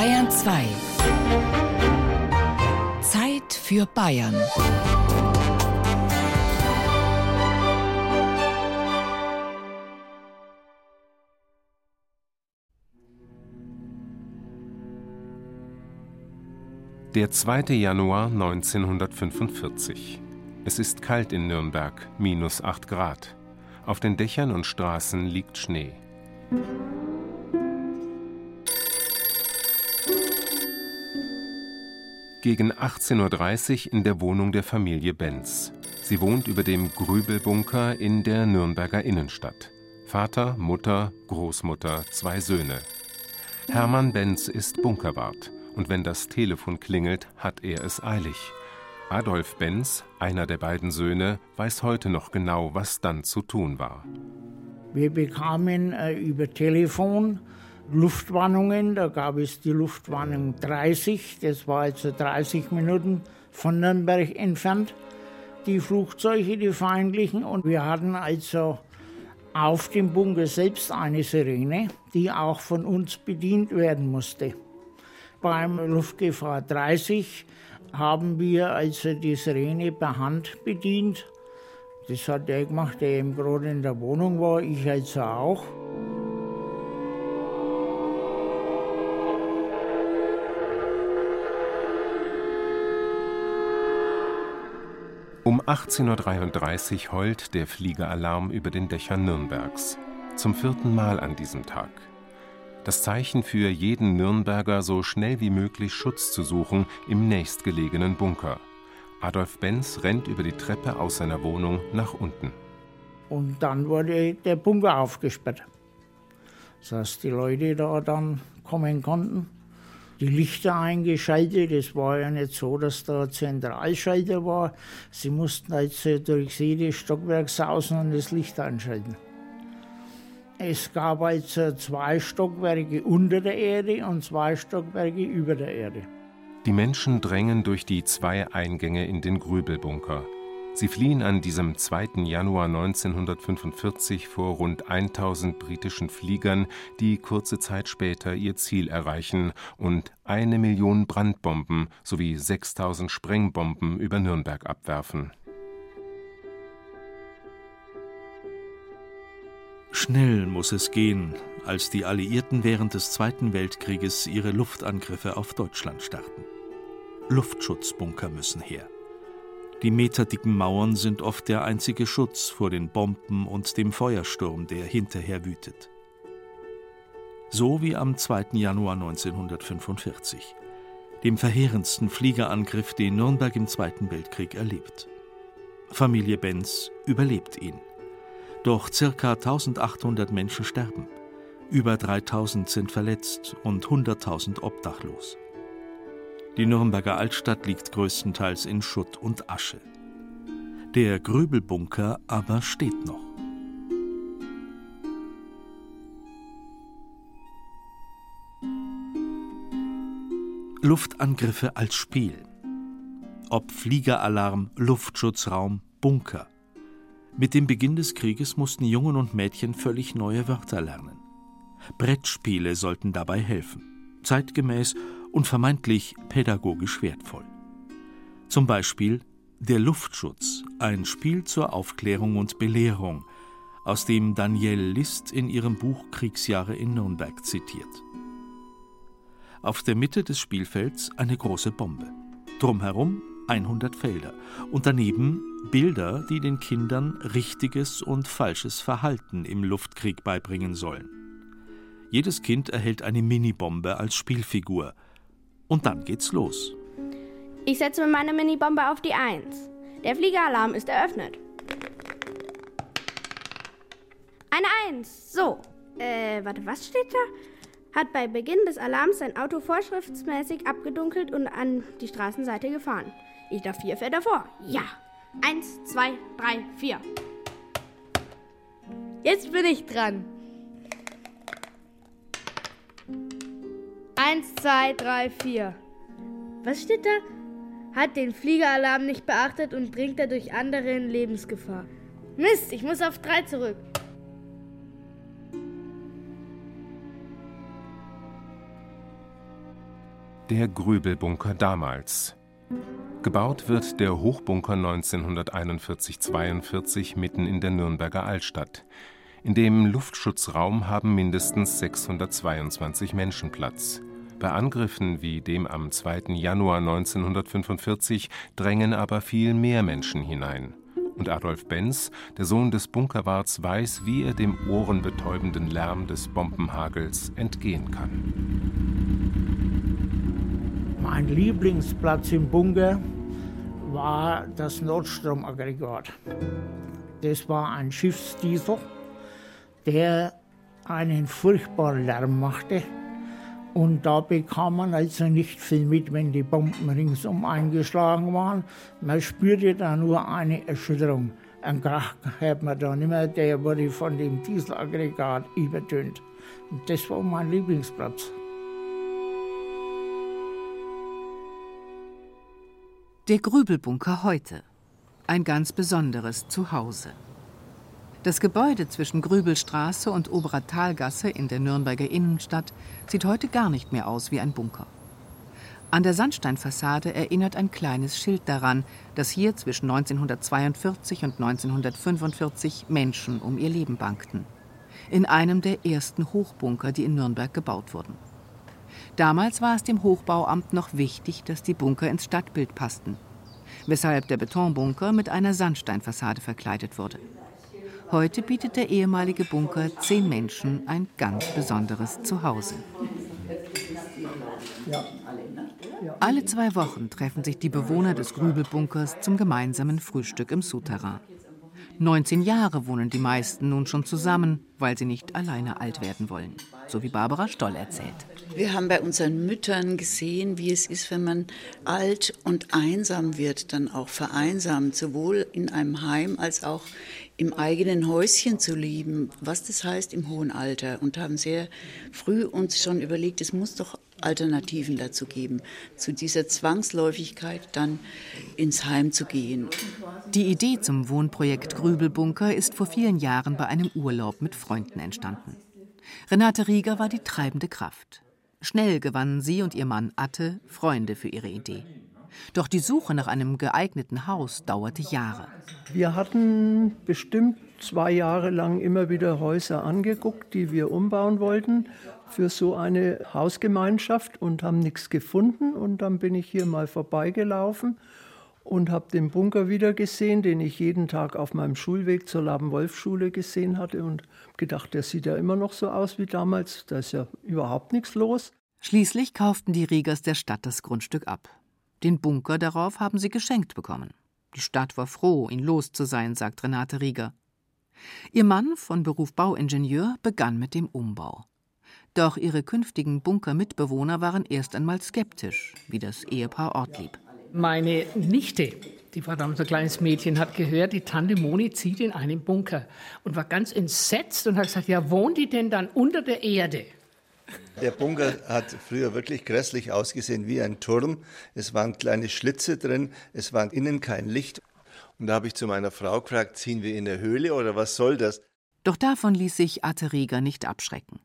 Bayern 2. Zeit für Bayern. Der 2. Januar 1945. Es ist kalt in Nürnberg, minus 8 Grad. Auf den Dächern und Straßen liegt Schnee. Gegen 18.30 Uhr in der Wohnung der Familie Benz. Sie wohnt über dem Grübelbunker in der Nürnberger Innenstadt. Vater, Mutter, Großmutter, zwei Söhne. Hermann Benz ist Bunkerwart und wenn das Telefon klingelt, hat er es eilig. Adolf Benz, einer der beiden Söhne, weiß heute noch genau, was dann zu tun war. Wir bekamen äh, über Telefon Luftwarnungen. Da gab es die Luftwarnung 30, das war also 30 Minuten von Nürnberg entfernt. Die Flugzeuge, die feindlichen. Und wir hatten also auf dem Bunker selbst eine Sirene, die auch von uns bedient werden musste. Beim Luftgefahr 30 haben wir also die Sirene per Hand bedient. Das hat der gemacht, der eben gerade in der Wohnung war, ich also auch. Um 18.33 Uhr heult der Fliegeralarm über den Dächern Nürnbergs. Zum vierten Mal an diesem Tag das Zeichen für jeden Nürnberger, so schnell wie möglich Schutz zu suchen im nächstgelegenen Bunker. Adolf Benz rennt über die Treppe aus seiner Wohnung nach unten. Und dann wurde der Bunker aufgesperrt, sodass die Leute da dann kommen konnten. Die Lichter eingeschaltet. Es war ja nicht so, dass da Zentralschalter war. Sie mussten also durch jedes Stockwerk sausen und das Licht einschalten. Es gab also zwei Stockwerke unter der Erde und zwei Stockwerke über der Erde. Die Menschen drängen durch die zwei Eingänge in den Grübelbunker. Sie fliehen an diesem 2. Januar 1945 vor rund 1000 britischen Fliegern, die kurze Zeit später ihr Ziel erreichen und eine Million Brandbomben sowie 6000 Sprengbomben über Nürnberg abwerfen. Schnell muss es gehen, als die Alliierten während des Zweiten Weltkrieges ihre Luftangriffe auf Deutschland starten. Luftschutzbunker müssen her. Die meterdicken Mauern sind oft der einzige Schutz vor den Bomben und dem Feuersturm, der hinterher wütet. So wie am 2. Januar 1945, dem verheerendsten Fliegerangriff, den Nürnberg im Zweiten Weltkrieg erlebt. Familie Benz überlebt ihn. Doch ca. 1800 Menschen sterben. Über 3000 sind verletzt und 100.000 obdachlos. Die Nürnberger Altstadt liegt größtenteils in Schutt und Asche. Der Grübelbunker aber steht noch. Luftangriffe als Spiel. Ob Fliegeralarm, Luftschutzraum, Bunker. Mit dem Beginn des Krieges mussten Jungen und Mädchen völlig neue Wörter lernen. Brettspiele sollten dabei helfen, zeitgemäß und vermeintlich pädagogisch wertvoll. Zum Beispiel Der Luftschutz, ein Spiel zur Aufklärung und Belehrung, aus dem Danielle List in ihrem Buch Kriegsjahre in Nürnberg zitiert. Auf der Mitte des Spielfelds eine große Bombe. Drumherum 100 Felder und daneben Bilder, die den Kindern richtiges und falsches Verhalten im Luftkrieg beibringen sollen. Jedes Kind erhält eine Minibombe als Spielfigur. Und dann geht's los. Ich setze mir meine Minibombe auf die 1. Der Fliegeralarm ist eröffnet. Eine 1. So. Äh, warte, was steht da? Hat bei Beginn des Alarms sein Auto vorschriftsmäßig abgedunkelt und an die Straßenseite gefahren. Ich darf vier Felder vor. Ja. Eins, zwei, drei, vier. Jetzt bin ich dran. Eins, zwei, drei, vier. Was steht da? Hat den Fliegeralarm nicht beachtet und bringt dadurch andere in Lebensgefahr. Mist, ich muss auf drei zurück. Der Grübelbunker damals. Gebaut wird der Hochbunker 1941-42 mitten in der Nürnberger Altstadt. In dem Luftschutzraum haben mindestens 622 Menschen Platz. Bei Angriffen wie dem am 2. Januar 1945 drängen aber viel mehr Menschen hinein. Und Adolf Benz, der Sohn des Bunkerwarts, weiß, wie er dem ohrenbetäubenden Lärm des Bombenhagels entgehen kann. Mein Lieblingsplatz im Bunker war das Nordstromaggregat. Das war ein Schiffsdiesel, der einen furchtbaren Lärm machte. Und da bekam man also nicht viel mit, wenn die Bomben ringsum eingeschlagen waren. Man spürte da nur eine Erschütterung. Ein Krach hört man da nicht mehr, der wurde von dem Dieselaggregat übertönt. Und das war mein Lieblingsplatz. Der Grübelbunker heute. Ein ganz besonderes Zuhause. Das Gebäude zwischen Grübelstraße und Oberer Talgasse in der Nürnberger Innenstadt sieht heute gar nicht mehr aus wie ein Bunker. An der Sandsteinfassade erinnert ein kleines Schild daran, dass hier zwischen 1942 und 1945 Menschen um ihr Leben bangten. In einem der ersten Hochbunker, die in Nürnberg gebaut wurden. Damals war es dem Hochbauamt noch wichtig, dass die Bunker ins Stadtbild passten, weshalb der Betonbunker mit einer Sandsteinfassade verkleidet wurde. Heute bietet der ehemalige Bunker zehn Menschen ein ganz besonderes Zuhause. Alle zwei Wochen treffen sich die Bewohner des Grübelbunkers zum gemeinsamen Frühstück im Souterrain. 19 Jahre wohnen die meisten nun schon zusammen, weil sie nicht alleine alt werden wollen, so wie Barbara Stoll erzählt. Wir haben bei unseren Müttern gesehen, wie es ist, wenn man alt und einsam wird, dann auch vereinsamt, sowohl in einem Heim als auch im eigenen Häuschen zu leben, was das heißt im hohen Alter. Und haben sehr früh uns schon überlegt, es muss doch Alternativen dazu geben, zu dieser Zwangsläufigkeit dann ins Heim zu gehen. Die Idee zum Wohnprojekt Grübelbunker ist vor vielen Jahren bei einem Urlaub mit Freunden entstanden. Renate Rieger war die treibende Kraft. Schnell gewannen sie und ihr Mann Atte Freunde für ihre Idee. Doch die Suche nach einem geeigneten Haus dauerte Jahre. Wir hatten bestimmt zwei Jahre lang immer wieder Häuser angeguckt, die wir umbauen wollten für so eine Hausgemeinschaft und haben nichts gefunden. Und dann bin ich hier mal vorbeigelaufen und habe den Bunker wieder gesehen, den ich jeden Tag auf meinem Schulweg zur Laben-Wolf-Schule gesehen hatte und gedacht, der sieht ja immer noch so aus wie damals, da ist ja überhaupt nichts los. Schließlich kauften die Riegers der Stadt das Grundstück ab. Den Bunker darauf haben sie geschenkt bekommen. Die Stadt war froh, ihn los zu sein, sagt Renate Rieger. Ihr Mann, von Beruf Bauingenieur, begann mit dem Umbau. Doch ihre künftigen Bunkermitbewohner waren erst einmal skeptisch, wie das Ehepaar Ortlieb. Meine Nichte, die war damals ein kleines Mädchen, hat gehört, die Tante Moni zieht in einen Bunker und war ganz entsetzt und hat gesagt, ja, wohnt die denn dann unter der Erde? Der Bunker hat früher wirklich grässlich ausgesehen wie ein Turm. Es waren kleine Schlitze drin, es war innen kein Licht. Und da habe ich zu meiner Frau gefragt, ziehen wir in der Höhle oder was soll das? Doch davon ließ sich Atte Rieger nicht abschrecken.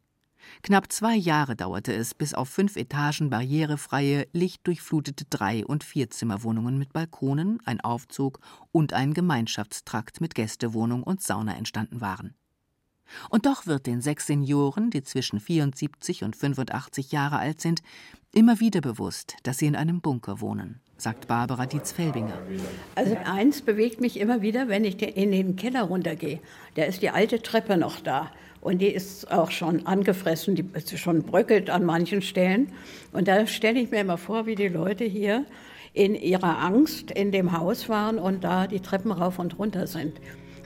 Knapp zwei Jahre dauerte es, bis auf fünf Etagen barrierefreie, lichtdurchflutete Drei- und Vierzimmerwohnungen mit Balkonen, ein Aufzug und ein Gemeinschaftstrakt mit Gästewohnung und Sauna entstanden waren. Und doch wird den sechs Senioren, die zwischen 74 und 85 Jahre alt sind, immer wieder bewusst, dass sie in einem Bunker wohnen, sagt Barbara Dietz-Felbinger. Also eins bewegt mich immer wieder, wenn ich in den Keller runtergehe. Da ist die alte Treppe noch da. Und die ist auch schon angefressen, die ist schon bröckelt an manchen Stellen. Und da stelle ich mir immer vor, wie die Leute hier in ihrer Angst in dem Haus waren und da die Treppen rauf und runter sind.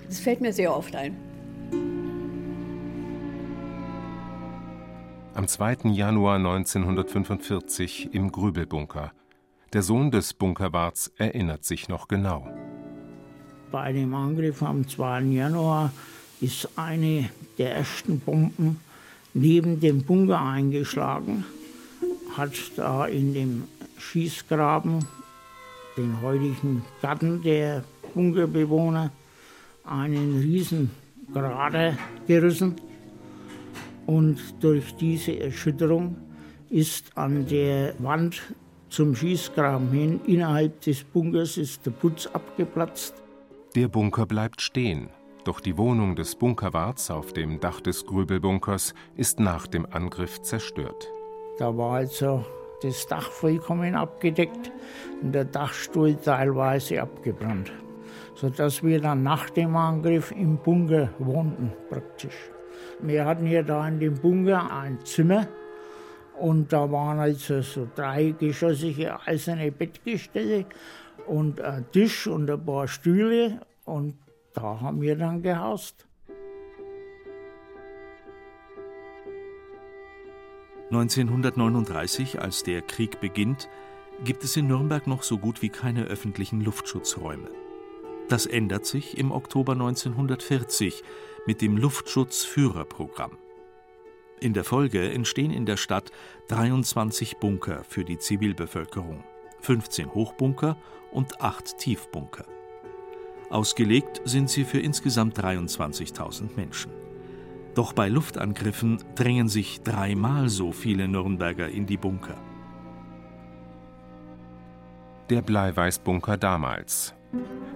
Das fällt mir sehr oft ein. am 2. Januar 1945 im Grübelbunker. Der Sohn des Bunkerwarts erinnert sich noch genau. Bei dem Angriff am 2. Januar ist eine der ersten Bomben neben dem Bunker eingeschlagen, hat da in dem Schießgraben den heutigen Garten der Bunkerbewohner einen riesen Grader gerissen und durch diese Erschütterung ist an der Wand zum Schießgraben hin. Innerhalb des Bunkers ist der Putz abgeplatzt. Der Bunker bleibt stehen. Doch die Wohnung des Bunkerwarts auf dem Dach des Grübelbunkers ist nach dem Angriff zerstört. Da war also das Dach vollkommen abgedeckt und der Dachstuhl teilweise abgebrannt. Sodass wir dann nach dem Angriff im Bunker wohnten praktisch. Wir hatten hier da in dem Bunker ein Zimmer und da waren also so dreigeschossige eiserne Bettgestelle und ein Tisch und ein paar Stühle und da haben wir dann gehaust. 1939, als der Krieg beginnt, gibt es in Nürnberg noch so gut wie keine öffentlichen Luftschutzräume. Das ändert sich im Oktober 1940 mit dem Luftschutzführerprogramm. In der Folge entstehen in der Stadt 23 Bunker für die Zivilbevölkerung, 15 Hochbunker und 8 Tiefbunker. Ausgelegt sind sie für insgesamt 23.000 Menschen. Doch bei Luftangriffen drängen sich dreimal so viele Nürnberger in die Bunker. Der Bleiweißbunker damals.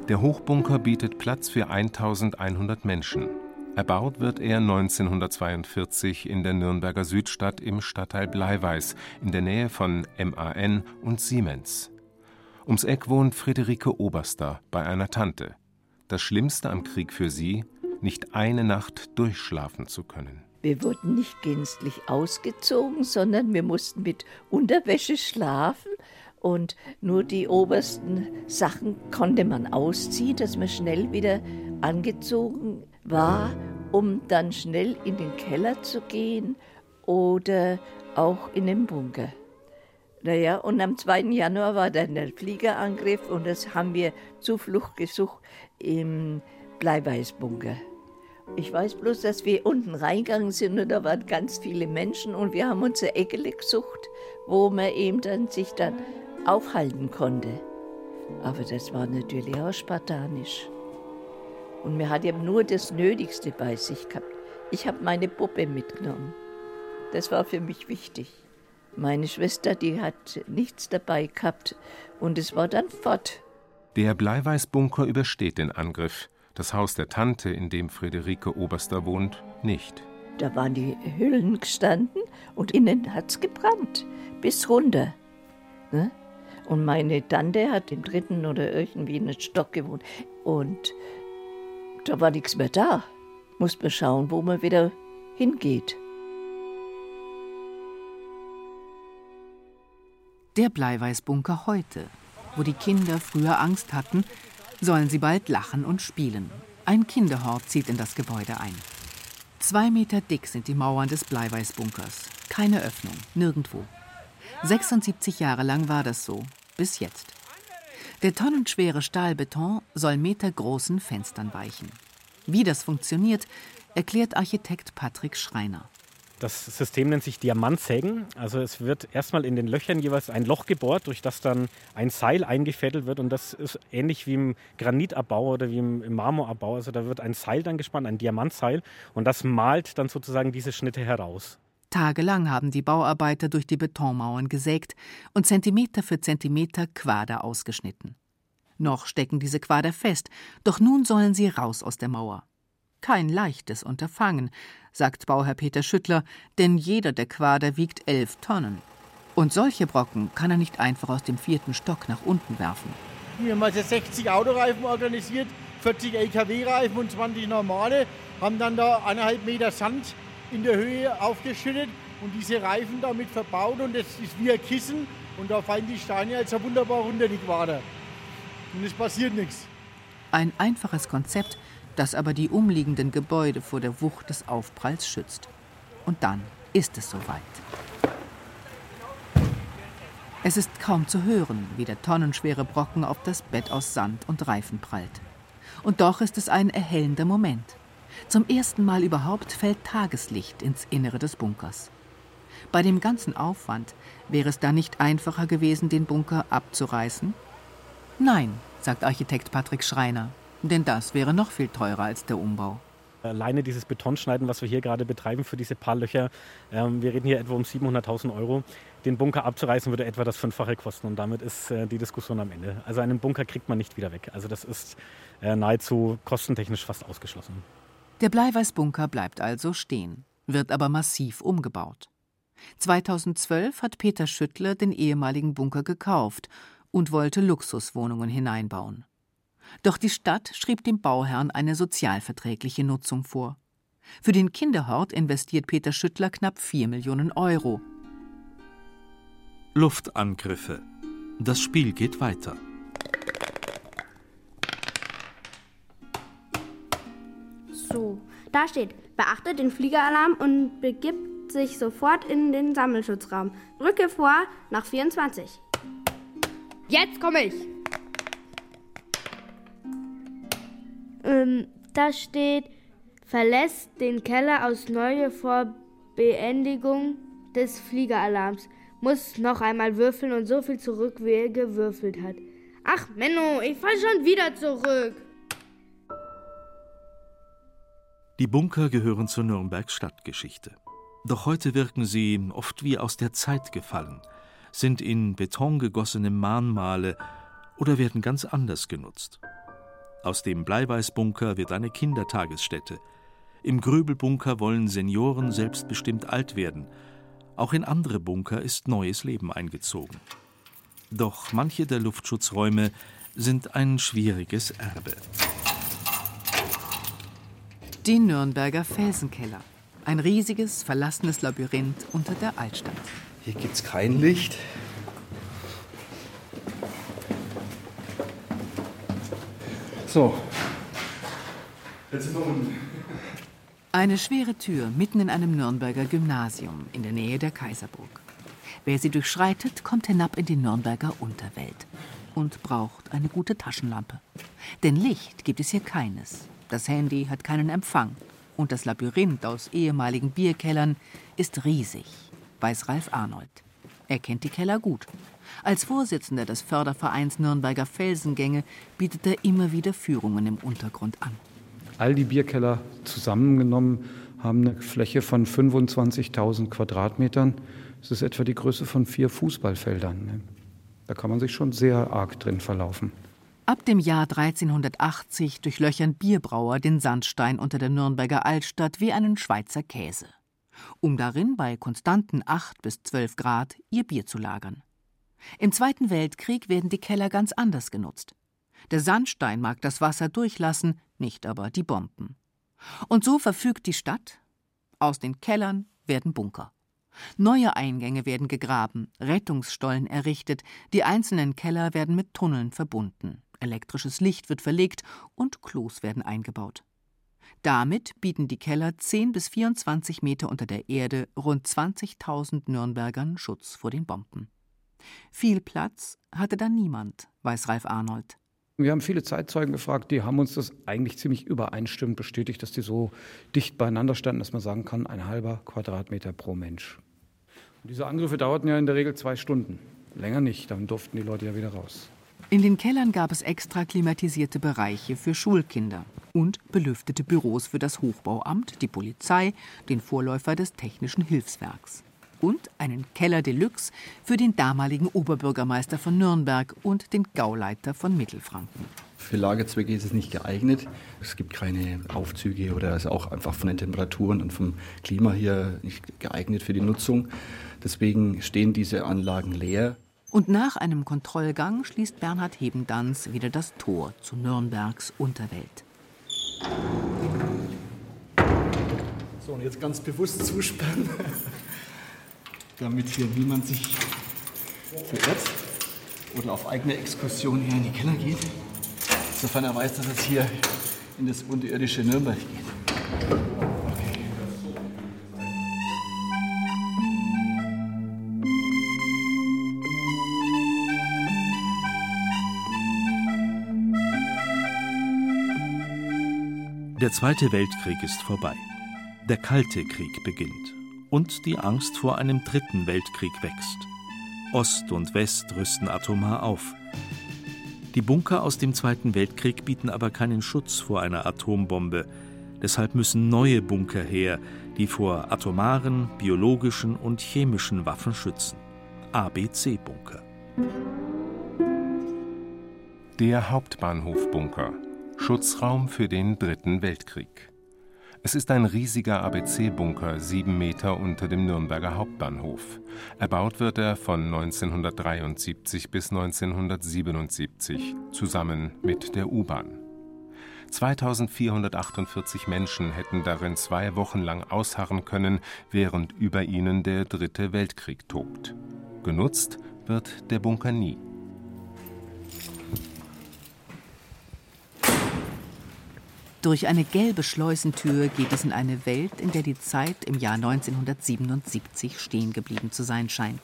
Der Hochbunker bietet Platz für 1100 Menschen. Erbaut wird er 1942 in der Nürnberger Südstadt im Stadtteil Bleiweiß in der Nähe von MAN und Siemens. Ums Eck wohnt Friederike Oberster bei einer Tante. Das Schlimmste am Krieg für sie, nicht eine Nacht durchschlafen zu können. Wir wurden nicht gänzlich ausgezogen, sondern wir mussten mit Unterwäsche schlafen und nur die obersten Sachen konnte man ausziehen, dass man schnell wieder angezogen war, um dann schnell in den Keller zu gehen oder auch in den Bunker. Naja, und am 2. Januar war dann der Fliegerangriff und das haben wir Zuflucht gesucht im Bleiweißbunker. Ich weiß bloß, dass wir unten reingegangen sind und da waren ganz viele Menschen und wir haben unsere Ecke gesucht, wo man eben dann sich dann aufhalten konnte. Aber das war natürlich auch spartanisch. Und mir hat eben nur das Nötigste bei sich gehabt. Ich habe meine Puppe mitgenommen. Das war für mich wichtig. Meine Schwester, die hat nichts dabei gehabt und es war dann fort. Der Bleiweißbunker übersteht den Angriff das Haus der Tante, in dem Friederike Oberster wohnt, nicht. Da waren die Hüllen gestanden und innen hat es gebrannt, bis runter. Ne? Und meine Tante hat im dritten oder irgendwie in einem Stock gewohnt. Und da war nichts mehr da. Muss man schauen, wo man wieder hingeht. Der Bleiweißbunker heute, wo die Kinder früher Angst hatten, sollen sie bald lachen und spielen. Ein Kinderhort zieht in das Gebäude ein. Zwei Meter dick sind die Mauern des Bleiweißbunkers. Keine Öffnung, nirgendwo. 76 Jahre lang war das so, bis jetzt. Der tonnenschwere Stahlbeton soll metergroßen Fenstern weichen. Wie das funktioniert, erklärt Architekt Patrick Schreiner. Das System nennt sich Diamantsägen. Also es wird erstmal in den Löchern jeweils ein Loch gebohrt, durch das dann ein Seil eingefädelt wird. Und das ist ähnlich wie im Granitabbau oder wie im Marmorabbau. Also da wird ein Seil dann gespannt, ein Diamantseil. Und das malt dann sozusagen diese Schnitte heraus. Tagelang haben die Bauarbeiter durch die Betonmauern gesägt und Zentimeter für Zentimeter Quader ausgeschnitten. Noch stecken diese Quader fest, doch nun sollen sie raus aus der Mauer. Kein leichtes Unterfangen, sagt Bauherr Peter Schüttler, denn jeder der Quader wiegt elf Tonnen. Und solche Brocken kann er nicht einfach aus dem vierten Stock nach unten werfen. Wir haben also 60 Autoreifen organisiert, 40 LKW-Reifen und 20 normale, haben dann da eineinhalb Meter Sand in der Höhe aufgeschüttet und diese Reifen damit verbaut und das ist wie ein Kissen und da fallen die Steine also wunderbar runter, die Quader. Und es passiert nichts. Ein einfaches Konzept, das aber die umliegenden Gebäude vor der Wucht des Aufpralls schützt. Und dann ist es soweit. Es ist kaum zu hören, wie der tonnenschwere Brocken auf das Bett aus Sand und Reifen prallt. Und doch ist es ein erhellender Moment. Zum ersten Mal überhaupt fällt Tageslicht ins Innere des Bunkers. Bei dem ganzen Aufwand wäre es da nicht einfacher gewesen, den Bunker abzureißen? Nein, sagt Architekt Patrick Schreiner, denn das wäre noch viel teurer als der Umbau. Alleine dieses Betonschneiden, was wir hier gerade betreiben für diese paar Löcher, ähm, wir reden hier etwa um 700.000 Euro. Den Bunker abzureißen würde etwa das Fünffache kosten und damit ist äh, die Diskussion am Ende. Also einen Bunker kriegt man nicht wieder weg. Also das ist äh, nahezu kostentechnisch fast ausgeschlossen. Der Bleiweißbunker bleibt also stehen, wird aber massiv umgebaut. 2012 hat Peter Schüttler den ehemaligen Bunker gekauft und wollte Luxuswohnungen hineinbauen. Doch die Stadt schrieb dem Bauherrn eine sozialverträgliche Nutzung vor. Für den Kinderhort investiert Peter Schüttler knapp 4 Millionen Euro. Luftangriffe. Das Spiel geht weiter. So, da steht, beachtet den Fliegeralarm und begibt sich sofort in den Sammelschutzraum. Rücke vor nach 24. Jetzt komme ich. Ähm, da steht, verlässt den Keller aus Neue vor Beendigung des Fliegeralarms. Muss noch einmal würfeln und so viel zurück, wie er gewürfelt hat. Ach, Menno, ich fall schon wieder zurück. Die Bunker gehören zur Nürnbergs Stadtgeschichte. Doch heute wirken sie oft wie aus der Zeit gefallen, sind in Beton gegossene Mahnmale oder werden ganz anders genutzt. Aus dem Bleiweißbunker wird eine Kindertagesstätte. Im Gröbelbunker wollen Senioren selbstbestimmt alt werden. Auch in andere Bunker ist neues Leben eingezogen. Doch manche der Luftschutzräume sind ein schwieriges Erbe. Die Nürnberger Felsenkeller. Ein riesiges, verlassenes Labyrinth unter der Altstadt. Hier gibt's kein Licht. So. Jetzt sind wir unten. Eine schwere Tür mitten in einem Nürnberger Gymnasium in der Nähe der Kaiserburg. Wer sie durchschreitet, kommt hinab in die Nürnberger Unterwelt und braucht eine gute Taschenlampe. Denn Licht gibt es hier keines. Das Handy hat keinen Empfang. Und das Labyrinth aus ehemaligen Bierkellern ist riesig, weiß Ralf Arnold. Er kennt die Keller gut. Als Vorsitzender des Fördervereins Nürnberger Felsengänge bietet er immer wieder Führungen im Untergrund an. All die Bierkeller zusammengenommen haben eine Fläche von 25.000 Quadratmetern. Das ist etwa die Größe von vier Fußballfeldern. Ne? Da kann man sich schon sehr arg drin verlaufen. Ab dem Jahr 1380 durchlöchern Bierbrauer den Sandstein unter der Nürnberger Altstadt wie einen Schweizer Käse, um darin bei konstanten 8 bis 12 Grad ihr Bier zu lagern. Im Zweiten Weltkrieg werden die Keller ganz anders genutzt. Der Sandstein mag das Wasser durchlassen, nicht aber die Bomben. Und so verfügt die Stadt, aus den Kellern werden Bunker. Neue Eingänge werden gegraben, Rettungsstollen errichtet, die einzelnen Keller werden mit Tunneln verbunden, elektrisches Licht wird verlegt und Klos werden eingebaut. Damit bieten die Keller 10 bis 24 Meter unter der Erde rund 20.000 Nürnbergern Schutz vor den Bomben. Viel Platz hatte da niemand, weiß Ralf Arnold. Wir haben viele Zeitzeugen gefragt, die haben uns das eigentlich ziemlich übereinstimmend bestätigt, dass die so dicht beieinander standen, dass man sagen kann, ein halber Quadratmeter pro Mensch. Und diese Angriffe dauerten ja in der Regel zwei Stunden. Länger nicht, dann durften die Leute ja wieder raus. In den Kellern gab es extra klimatisierte Bereiche für Schulkinder und belüftete Büros für das Hochbauamt, die Polizei, den Vorläufer des Technischen Hilfswerks und einen Keller Deluxe für den damaligen Oberbürgermeister von Nürnberg und den Gauleiter von Mittelfranken. Für Lagerzwecke ist es nicht geeignet. Es gibt keine Aufzüge oder ist auch einfach von den Temperaturen und vom Klima hier nicht geeignet für die Nutzung. Deswegen stehen diese Anlagen leer. Und nach einem Kontrollgang schließt Bernhard Hebendanz wieder das Tor zu Nürnbergs Unterwelt. So, und jetzt ganz bewusst zusperren damit hier niemand sich verirrt oder auf eigene Exkursion hier in die Keller geht, sofern er weiß, dass es hier in das unterirdische Nürnberg geht. Der Zweite Weltkrieg ist vorbei. Der Kalte Krieg beginnt und die Angst vor einem dritten Weltkrieg wächst. Ost und West rüsten atomar auf. Die Bunker aus dem Zweiten Weltkrieg bieten aber keinen Schutz vor einer Atombombe, Deshalb müssen neue Bunker her, die vor atomaren, biologischen und chemischen Waffen schützen. ABC-Bunker. Der Hauptbahnhofbunker. Schutzraum für den Dritten Weltkrieg. Es ist ein riesiger ABC-Bunker, sieben Meter unter dem Nürnberger Hauptbahnhof. Erbaut wird er von 1973 bis 1977, zusammen mit der U-Bahn. 2448 Menschen hätten darin zwei Wochen lang ausharren können, während über ihnen der Dritte Weltkrieg tobt. Genutzt wird der Bunker nie. Durch eine gelbe Schleusentür geht es in eine Welt, in der die Zeit im Jahr 1977 stehen geblieben zu sein scheint.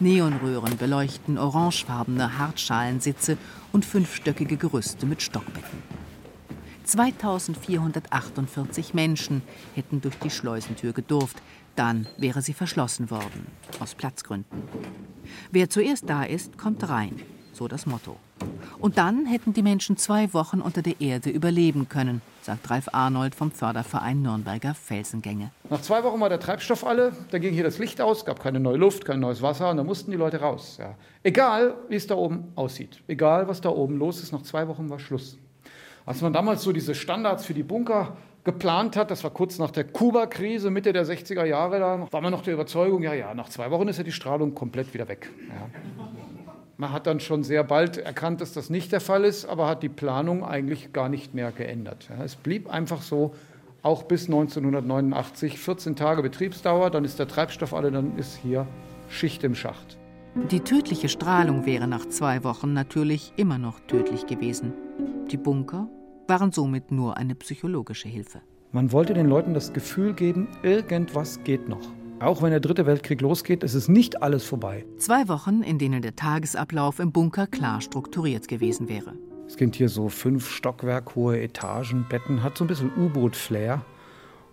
Neonröhren beleuchten orangefarbene Hartschalensitze und fünfstöckige Gerüste mit Stockbetten. 2448 Menschen hätten durch die Schleusentür gedurft, dann wäre sie verschlossen worden, aus Platzgründen. Wer zuerst da ist, kommt rein, so das Motto. Und dann hätten die Menschen zwei Wochen unter der Erde überleben können, sagt Ralf Arnold vom Förderverein Nürnberger Felsengänge. Nach zwei Wochen war der Treibstoff alle, da ging hier das Licht aus, gab keine neue Luft, kein neues Wasser und da mussten die Leute raus. Ja. Egal, wie es da oben aussieht, egal, was da oben los ist, nach zwei Wochen war Schluss. Als man damals so diese Standards für die Bunker geplant hat, das war kurz nach der Kuba-Krise, Mitte der 60er Jahre, da war man noch der Überzeugung, ja, ja, nach zwei Wochen ist ja die Strahlung komplett wieder weg. Ja. Man hat dann schon sehr bald erkannt, dass das nicht der Fall ist, aber hat die Planung eigentlich gar nicht mehr geändert. Es blieb einfach so, auch bis 1989, 14 Tage Betriebsdauer, dann ist der Treibstoff alle, dann ist hier Schicht im Schacht. Die tödliche Strahlung wäre nach zwei Wochen natürlich immer noch tödlich gewesen. Die Bunker waren somit nur eine psychologische Hilfe. Man wollte den Leuten das Gefühl geben, irgendwas geht noch. Auch wenn der dritte Weltkrieg losgeht, ist es nicht alles vorbei. Zwei Wochen, in denen der Tagesablauf im Bunker klar strukturiert gewesen wäre. Es gibt hier so fünf Stockwerk hohe Etagen, Betten, hat so ein bisschen U-Boot-Flair.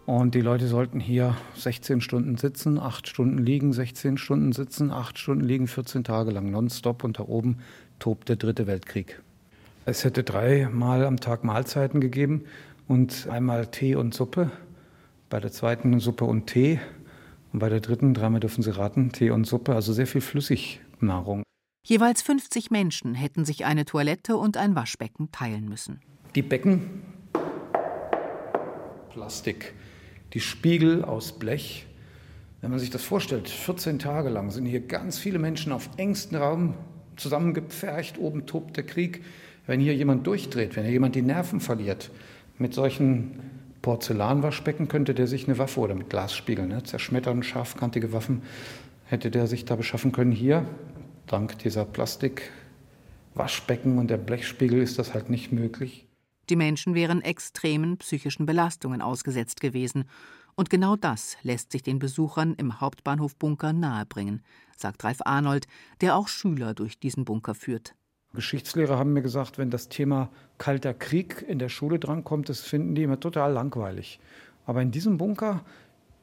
Und die Leute sollten hier 16 Stunden sitzen, 8 Stunden liegen, 16 Stunden sitzen, 8 Stunden liegen, 14 Tage lang nonstop. Und da oben tobt der dritte Weltkrieg. Es hätte dreimal am Tag Mahlzeiten gegeben und einmal Tee und Suppe. Bei der zweiten Suppe und Tee und bei der dritten, dreimal dürfen Sie raten, Tee und Suppe, also sehr viel Flüssignahrung. Jeweils 50 Menschen hätten sich eine Toilette und ein Waschbecken teilen müssen. Die Becken, Plastik, die Spiegel aus Blech. Wenn man sich das vorstellt, 14 Tage lang sind hier ganz viele Menschen auf engstem Raum zusammengepfercht, oben tobt der Krieg. Wenn hier jemand durchdreht, wenn hier jemand die Nerven verliert, mit solchen Porzellanwaschbecken könnte der sich eine Waffe oder mit Glasspiegeln, ne, zerschmettern, scharfkantige Waffen, hätte der sich da beschaffen können. Hier, dank dieser Plastikwaschbecken und der Blechspiegel, ist das halt nicht möglich. Die Menschen wären extremen psychischen Belastungen ausgesetzt gewesen. Und genau das lässt sich den Besuchern im Hauptbahnhof-Bunker nahebringen, sagt Ralf Arnold, der auch Schüler durch diesen Bunker führt. Geschichtslehrer haben mir gesagt, wenn das Thema Kalter Krieg in der Schule drankommt, das finden die immer total langweilig. Aber in diesem Bunker,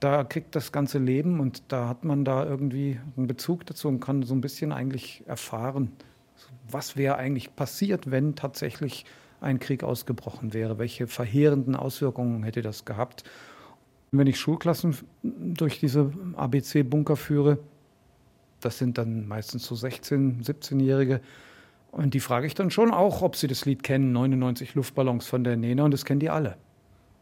da kriegt das ganze Leben und da hat man da irgendwie einen Bezug dazu und kann so ein bisschen eigentlich erfahren, was wäre eigentlich passiert, wenn tatsächlich ein Krieg ausgebrochen wäre, welche verheerenden Auswirkungen hätte das gehabt. Wenn ich Schulklassen durch diese ABC-Bunker führe, das sind dann meistens so 16-, 17-Jährige, und die frage ich dann schon auch, ob sie das Lied kennen, 99 Luftballons von der Nena, und das kennen die alle.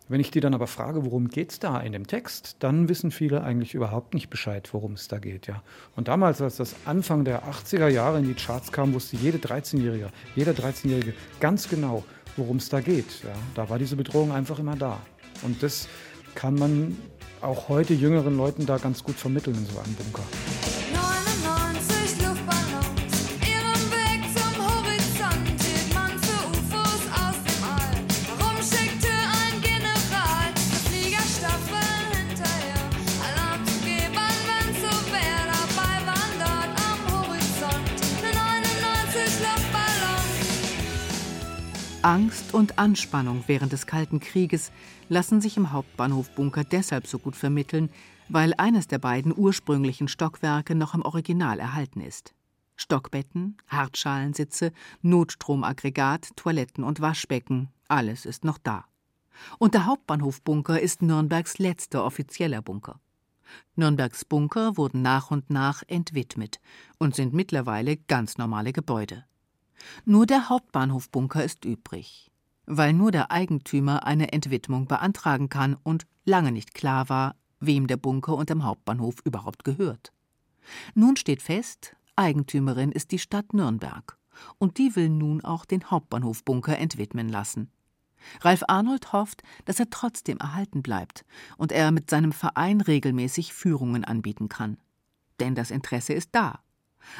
Wenn ich die dann aber frage, worum geht es da in dem Text, dann wissen viele eigentlich überhaupt nicht Bescheid, worum es da geht. Ja. Und damals, als das Anfang der 80er Jahre in die Charts kam, wusste jede 13-Jährige, jeder 13-Jährige ganz genau, worum es da geht. Ja. Da war diese Bedrohung einfach immer da. Und das kann man auch heute jüngeren Leuten da ganz gut vermitteln in so einem Bunker. Angst und Anspannung während des Kalten Krieges lassen sich im Hauptbahnhofbunker deshalb so gut vermitteln, weil eines der beiden ursprünglichen Stockwerke noch im Original erhalten ist. Stockbetten, Hartschalensitze, Notstromaggregat, Toiletten und Waschbecken, alles ist noch da. Und der Hauptbahnhofbunker ist Nürnbergs letzter offizieller Bunker. Nürnbergs Bunker wurden nach und nach entwidmet und sind mittlerweile ganz normale Gebäude. Nur der Hauptbahnhofbunker ist übrig, weil nur der Eigentümer eine Entwidmung beantragen kann und lange nicht klar war, wem der Bunker unterm Hauptbahnhof überhaupt gehört. Nun steht fest, Eigentümerin ist die Stadt Nürnberg, und die will nun auch den Hauptbahnhofbunker entwidmen lassen. Ralf Arnold hofft, dass er trotzdem erhalten bleibt und er mit seinem Verein regelmäßig Führungen anbieten kann. Denn das Interesse ist da.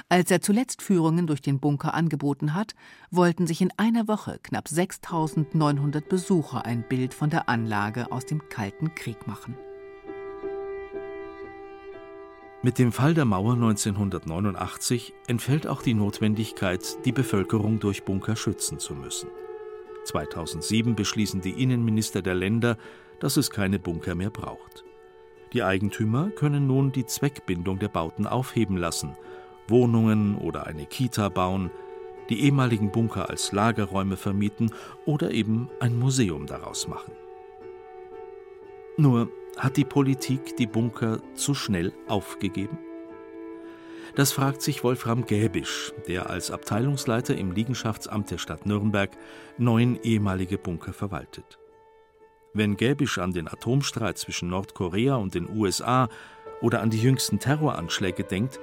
Als er zuletzt Führungen durch den Bunker angeboten hat, wollten sich in einer Woche knapp 6900 Besucher ein Bild von der Anlage aus dem Kalten Krieg machen. Mit dem Fall der Mauer 1989 entfällt auch die Notwendigkeit, die Bevölkerung durch Bunker schützen zu müssen. 2007 beschließen die Innenminister der Länder, dass es keine Bunker mehr braucht. Die Eigentümer können nun die Zweckbindung der Bauten aufheben lassen, Wohnungen oder eine Kita bauen, die ehemaligen Bunker als Lagerräume vermieten oder eben ein Museum daraus machen. Nur hat die Politik die Bunker zu schnell aufgegeben? Das fragt sich Wolfram Gäbisch, der als Abteilungsleiter im Liegenschaftsamt der Stadt Nürnberg neun ehemalige Bunker verwaltet. Wenn Gäbisch an den Atomstreit zwischen Nordkorea und den USA oder an die jüngsten Terroranschläge denkt,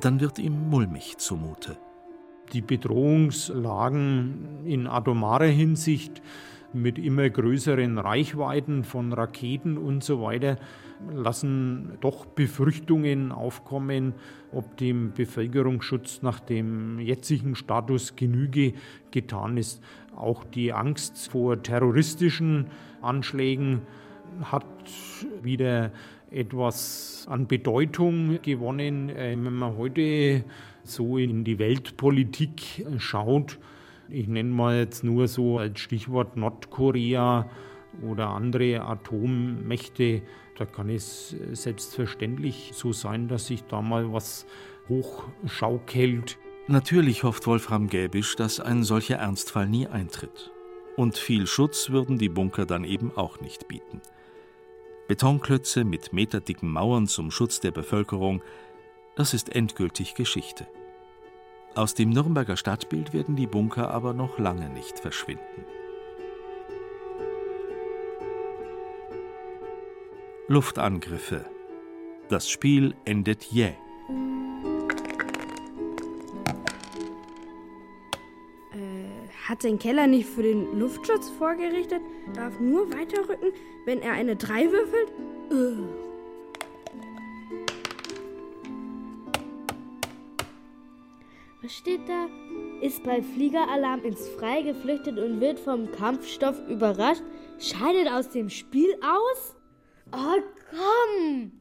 dann wird ihm mulmig zumute. Die Bedrohungslagen in atomarer Hinsicht mit immer größeren Reichweiten von Raketen und so weiter lassen doch Befürchtungen aufkommen, ob dem Bevölkerungsschutz nach dem jetzigen Status Genüge getan ist. Auch die Angst vor terroristischen Anschlägen hat wieder etwas an Bedeutung gewonnen. Äh, wenn man heute so in die Weltpolitik schaut, ich nenne mal jetzt nur so als Stichwort Nordkorea oder andere Atommächte, da kann es selbstverständlich so sein, dass sich da mal was hochschaukelt. Natürlich hofft Wolfram Gäbisch, dass ein solcher Ernstfall nie eintritt. Und viel Schutz würden die Bunker dann eben auch nicht bieten. Betonklötze mit meterdicken Mauern zum Schutz der Bevölkerung, das ist endgültig Geschichte. Aus dem Nürnberger Stadtbild werden die Bunker aber noch lange nicht verschwinden. Luftangriffe. Das Spiel endet jäh. Hat sein Keller nicht für den Luftschutz vorgerichtet? Darf nur weiterrücken, wenn er eine 3 würfelt? Ugh. Was steht da? Ist bei Fliegeralarm ins Freie geflüchtet und wird vom Kampfstoff überrascht? Scheidet aus dem Spiel aus? Oh, komm!